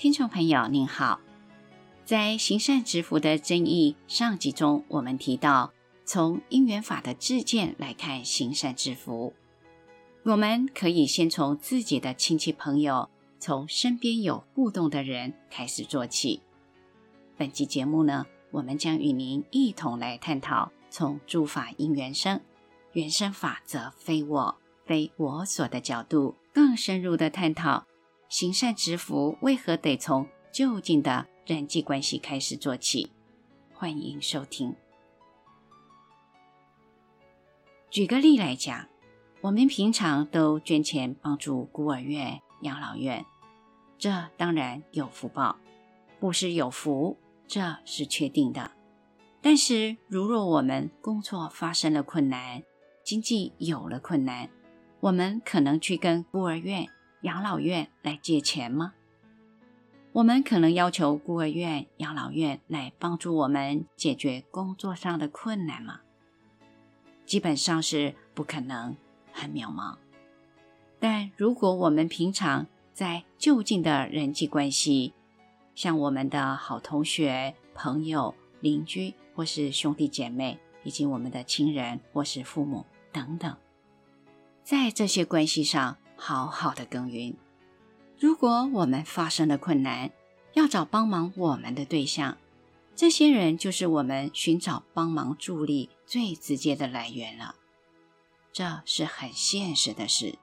听众朋友您好，在行善积福的争议上集中，我们提到从因缘法的自见来看行善积福，我们可以先从自己的亲戚朋友，从身边有互动的人开始做起。本期节目呢，我们将与您一同来探讨从诸法因缘生，缘生法则非我非我所的角度，更深入的探讨。行善积福为何得从就近的人际关系开始做起？欢迎收听。举个例来讲，我们平常都捐钱帮助孤儿院、养老院，这当然有福报，不是有福，这是确定的。但是，如若我们工作发生了困难，经济有了困难，我们可能去跟孤儿院。养老院来借钱吗？我们可能要求孤儿院、养老院来帮助我们解决工作上的困难吗？基本上是不可能，很渺茫。但如果我们平常在就近的人际关系，像我们的好同学、朋友、邻居，或是兄弟姐妹，以及我们的亲人或是父母等等，在这些关系上。好好的耕耘。如果我们发生了困难，要找帮忙我们的对象，这些人就是我们寻找帮忙助力最直接的来源了。这是很现实的事。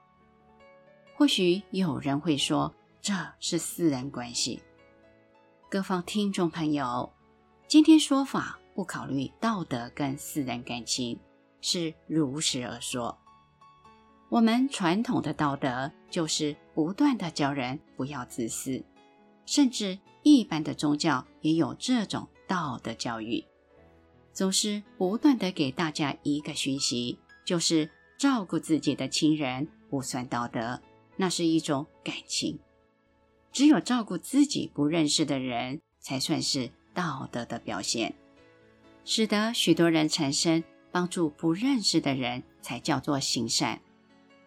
或许有人会说，这是私人关系。各方听众朋友，今天说法不考虑道德跟私人感情，是如实而说。我们传统的道德就是不断的教人不要自私，甚至一般的宗教也有这种道德教育，总是不断的给大家一个讯息，就是照顾自己的亲人不算道德，那是一种感情，只有照顾自己不认识的人才算是道德的表现，使得许多人产生帮助不认识的人才叫做行善。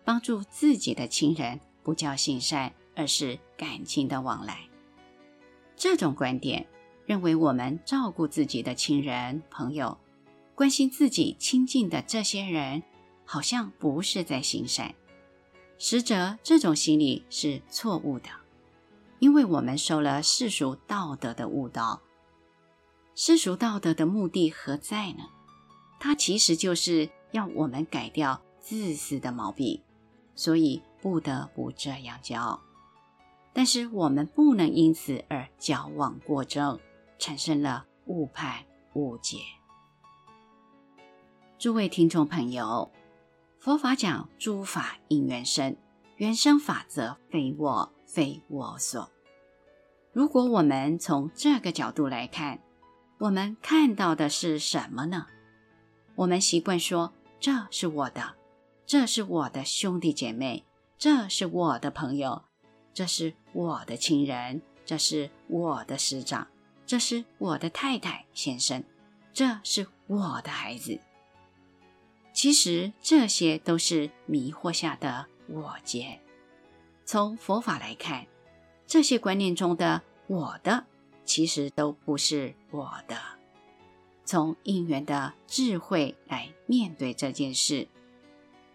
帮助自己的亲人不叫行善，而是感情的往来。这种观点认为，我们照顾自己的亲人、朋友，关心自己亲近的这些人，好像不是在行善。实则这种心理是错误的，因为我们受了世俗道德的误导。世俗道德的目的何在呢？它其实就是要我们改掉自私的毛病。所以不得不这样教，但是我们不能因此而矫枉过正，产生了误判误解。诸位听众朋友，佛法讲诸法因缘生，缘生法则非我非我所。如果我们从这个角度来看，我们看到的是什么呢？我们习惯说这是我的。这是我的兄弟姐妹，这是我的朋友，这是我的亲人，这是我的师长，这是我的太太先生，这是我的孩子。其实这些都是迷惑下的我结。从佛法来看，这些观念中的我的，其实都不是我的。从因缘的智慧来面对这件事。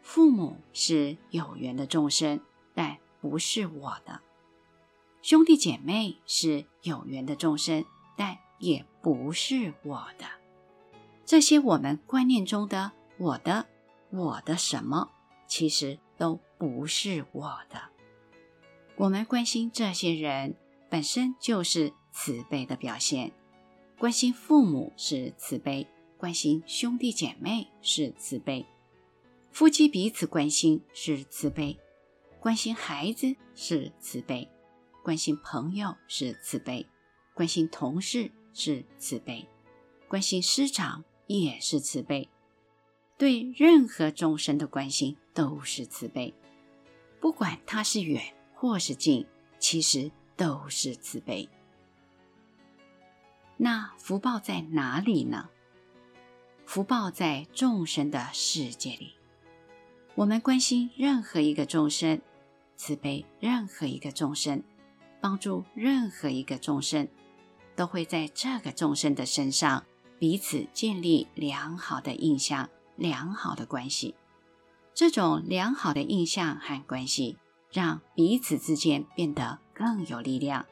父母是有缘的众生，但不是我的；兄弟姐妹是有缘的众生，但也不是我的。这些我们观念中的“我的”“我的什么”，其实都不是我的。我们关心这些人，本身就是慈悲的表现；关心父母是慈悲，关心兄弟姐妹是慈悲。夫妻彼此关心是慈悲，关心孩子是慈悲，关心朋友是慈悲，关心同事是慈悲，关心师长也是慈悲。对任何众生的关心都是慈悲，不管他是远或是近，其实都是慈悲。那福报在哪里呢？福报在众生的世界里。我们关心任何一个众生，慈悲任何一个众生，帮助任何一个众生，都会在这个众生的身上彼此建立良好的印象、良好的关系。这种良好的印象和关系，让彼此之间变得更有力量，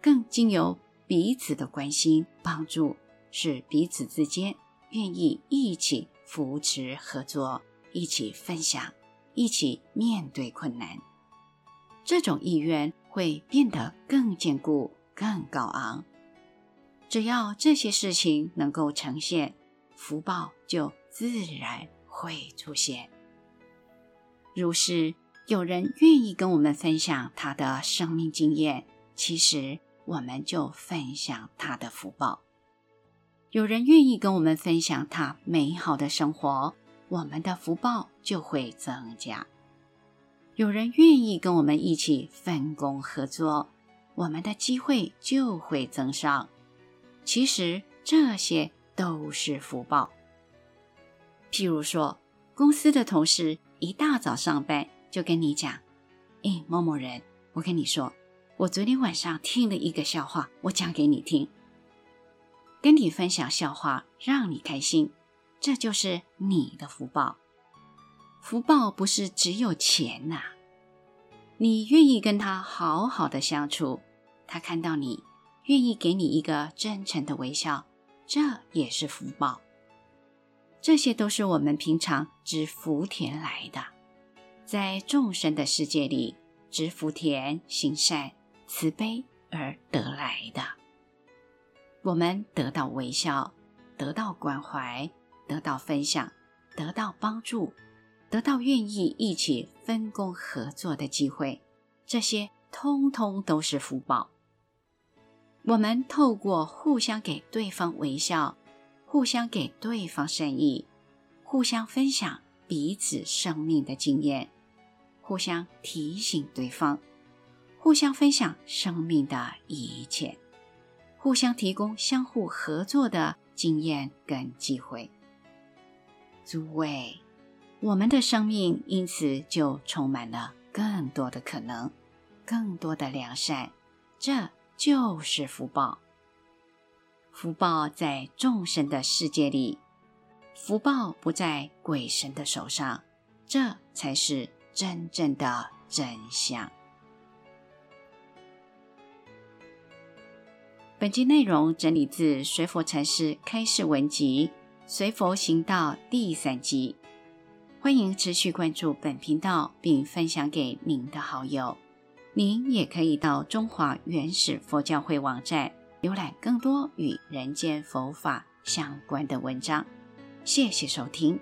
更经由彼此的关心帮助，使彼此之间愿意一起扶持合作，一起分享，一起面对困难。这种意愿会变得更坚固、更高昂。只要这些事情能够呈现，福报就自然会出现。如是，有人愿意跟我们分享他的生命经验，其实我们就分享他的福报；有人愿意跟我们分享他美好的生活，我们的福报就会增加。有人愿意跟我们一起分工合作，我们的机会就会增上。其实这些都是福报。譬如说，公司的同事一大早上班就跟你讲：“诶，某某人，我跟你说，我昨天晚上听了一个笑话，我讲给你听。”跟你分享笑话，让你开心，这就是你的福报。福报不是只有钱呐，你愿意跟他好好的相处，他看到你愿意给你一个真诚的微笑，这也是福报。这些都是我们平常植福田来的，在众生的世界里植福田、行善、慈悲而得来的。我们得到微笑，得到关怀，得到分享，得到帮助。得到愿意一起分工合作的机会，这些通通都是福报。我们透过互相给对方微笑，互相给对方善意，互相分享彼此生命的经验，互相提醒对方，互相分享生命的一切，互相提供相互合作的经验跟机会。诸位。我们的生命因此就充满了更多的可能，更多的良善，这就是福报。福报在众生的世界里，福报不在鬼神的手上，这才是真正的真相。本集内容整理自随佛禅师开示文集《随佛行道》第三集。欢迎持续关注本频道，并分享给您的好友。您也可以到中华原始佛教会网站浏览更多与人间佛法相关的文章。谢谢收听。